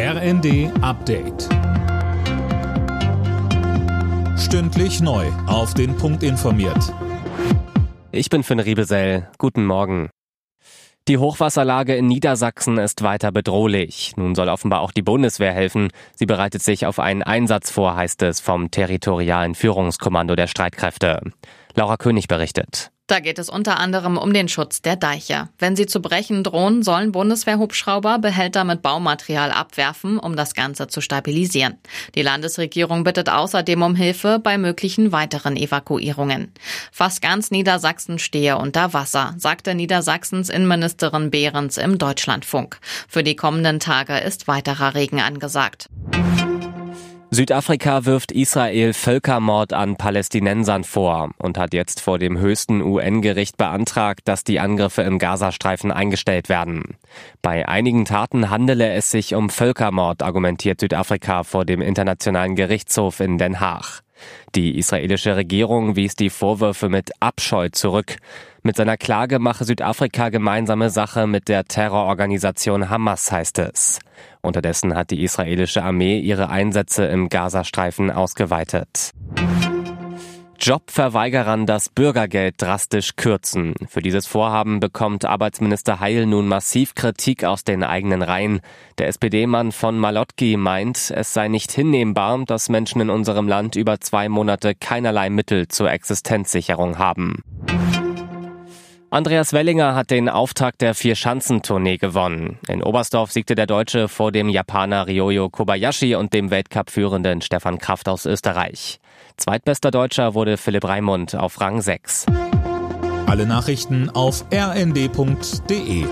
RND Update. Stündlich neu. Auf den Punkt informiert. Ich bin Finn Riebesell. Guten Morgen. Die Hochwasserlage in Niedersachsen ist weiter bedrohlich. Nun soll offenbar auch die Bundeswehr helfen. Sie bereitet sich auf einen Einsatz vor, heißt es vom territorialen Führungskommando der Streitkräfte. Laura König berichtet. Da geht es unter anderem um den Schutz der Deiche. Wenn sie zu brechen drohen, sollen Bundeswehrhubschrauber Behälter mit Baumaterial abwerfen, um das Ganze zu stabilisieren. Die Landesregierung bittet außerdem um Hilfe bei möglichen weiteren Evakuierungen. Fast ganz Niedersachsen stehe unter Wasser, sagte Niedersachsens Innenministerin Behrens im Deutschlandfunk. Für die kommenden Tage ist weiterer Regen angesagt. Südafrika wirft Israel Völkermord an Palästinensern vor und hat jetzt vor dem höchsten UN-Gericht beantragt, dass die Angriffe im Gazastreifen eingestellt werden. Bei einigen Taten handele es sich um Völkermord, argumentiert Südafrika vor dem Internationalen Gerichtshof in Den Haag. Die israelische Regierung wies die Vorwürfe mit Abscheu zurück. Mit seiner Klage mache Südafrika gemeinsame Sache mit der Terrororganisation Hamas, heißt es. Unterdessen hat die israelische Armee ihre Einsätze im Gazastreifen ausgeweitet. Jobverweigerern das Bürgergeld drastisch kürzen. Für dieses Vorhaben bekommt Arbeitsminister Heil nun massiv Kritik aus den eigenen Reihen. Der SPD-Mann von Malotki meint, es sei nicht hinnehmbar, dass Menschen in unserem Land über zwei Monate keinerlei Mittel zur Existenzsicherung haben. Andreas Wellinger hat den Auftakt der Vier-Schanzentournee gewonnen. In Oberstdorf siegte der Deutsche vor dem Japaner Ryoyo Kobayashi und dem Weltcup-führenden Stefan Kraft aus Österreich. Zweitbester Deutscher wurde Philipp Raimund auf Rang 6. Alle Nachrichten auf rnd.de